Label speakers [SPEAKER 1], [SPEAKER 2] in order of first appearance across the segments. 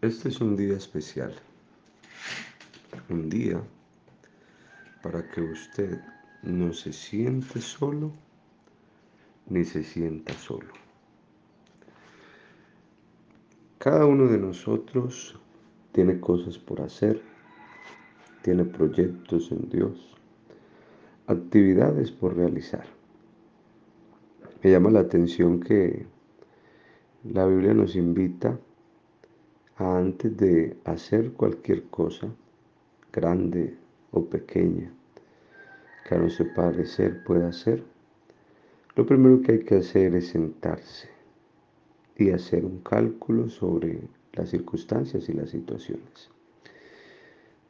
[SPEAKER 1] Este es un día especial, un día para que usted no se siente solo ni se sienta solo. Cada uno de nosotros tiene cosas por hacer, tiene proyectos en Dios, actividades por realizar. Me llama la atención que la Biblia nos invita antes de hacer cualquier cosa, grande o pequeña, que a nuestro parecer pueda hacer, lo primero que hay que hacer es sentarse y hacer un cálculo sobre las circunstancias y las situaciones.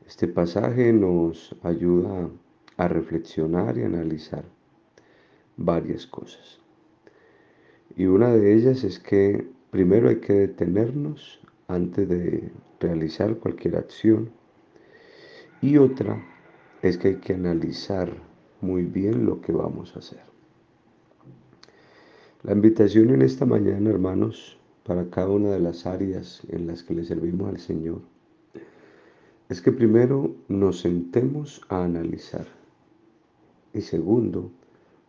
[SPEAKER 1] Este pasaje nos ayuda a reflexionar y analizar varias cosas. Y una de ellas es que primero hay que detenernos antes de realizar cualquier acción. Y otra es que hay que analizar muy bien lo que vamos a hacer. La invitación en esta mañana, hermanos, para cada una de las áreas en las que le servimos al Señor, es que primero nos sentemos a analizar. Y segundo,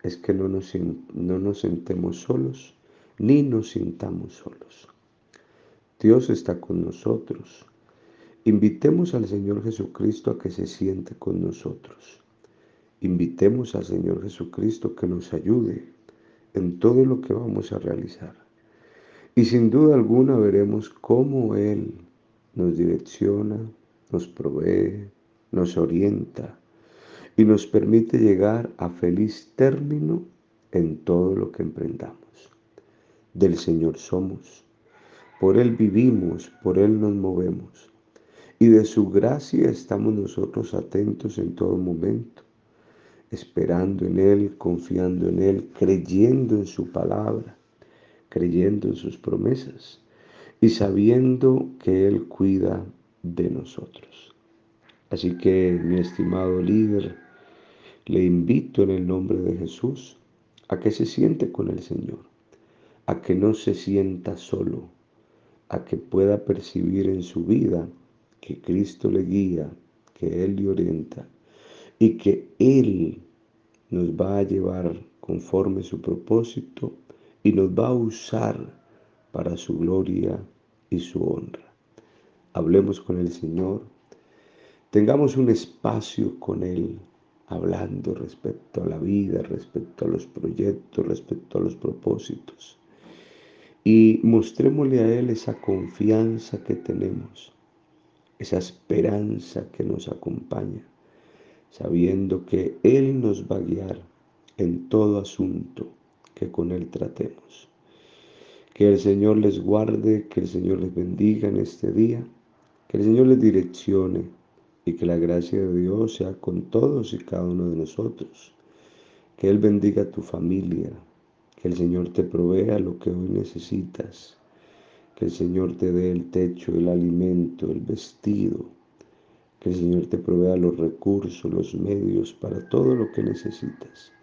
[SPEAKER 1] es que no nos, no nos sentemos solos ni nos sintamos solos. Dios está con nosotros. Invitemos al Señor Jesucristo a que se siente con nosotros. Invitemos al Señor Jesucristo que nos ayude en todo lo que vamos a realizar. Y sin duda alguna veremos cómo Él nos direcciona, nos provee, nos orienta y nos permite llegar a feliz término en todo lo que emprendamos. Del Señor somos por Él vivimos, por Él nos movemos. Y de su gracia estamos nosotros atentos en todo momento, esperando en Él, confiando en Él, creyendo en su palabra, creyendo en sus promesas y sabiendo que Él cuida de nosotros. Así que, mi estimado líder, le invito en el nombre de Jesús a que se siente con el Señor, a que no se sienta solo, a que pueda percibir en su vida que Cristo le guía, que Él le orienta y que Él nos va a llevar conforme su propósito y nos va a usar para su gloria y su honra. Hablemos con el Señor, tengamos un espacio con Él, hablando respecto a la vida, respecto a los proyectos, respecto a los propósitos y mostrémosle a Él esa confianza que tenemos, esa esperanza que nos acompaña, sabiendo que Él nos va a guiar en todo asunto que con Él tratemos. Que el Señor les guarde, que el Señor les bendiga en este día, que el Señor les direccione y que la gracia de Dios sea con todos y cada uno de nosotros. Que Él bendiga a tu familia, que el Señor te provea lo que hoy necesitas. Que el Señor te dé el techo, el alimento, el vestido. Que el Señor te provea los recursos, los medios para todo lo que necesitas.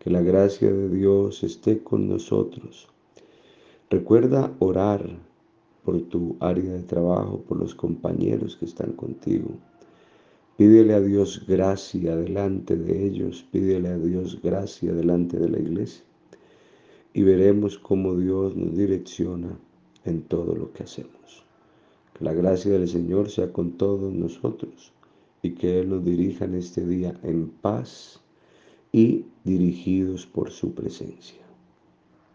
[SPEAKER 1] Que la gracia de Dios esté con nosotros. Recuerda orar por tu área de trabajo, por los compañeros que están contigo. Pídele a Dios gracia delante de ellos, pídele a Dios gracia delante de la iglesia y veremos cómo Dios nos direcciona en todo lo que hacemos. Que la gracia del Señor sea con todos nosotros y que Él nos dirija en este día en paz y dirigidos por su presencia.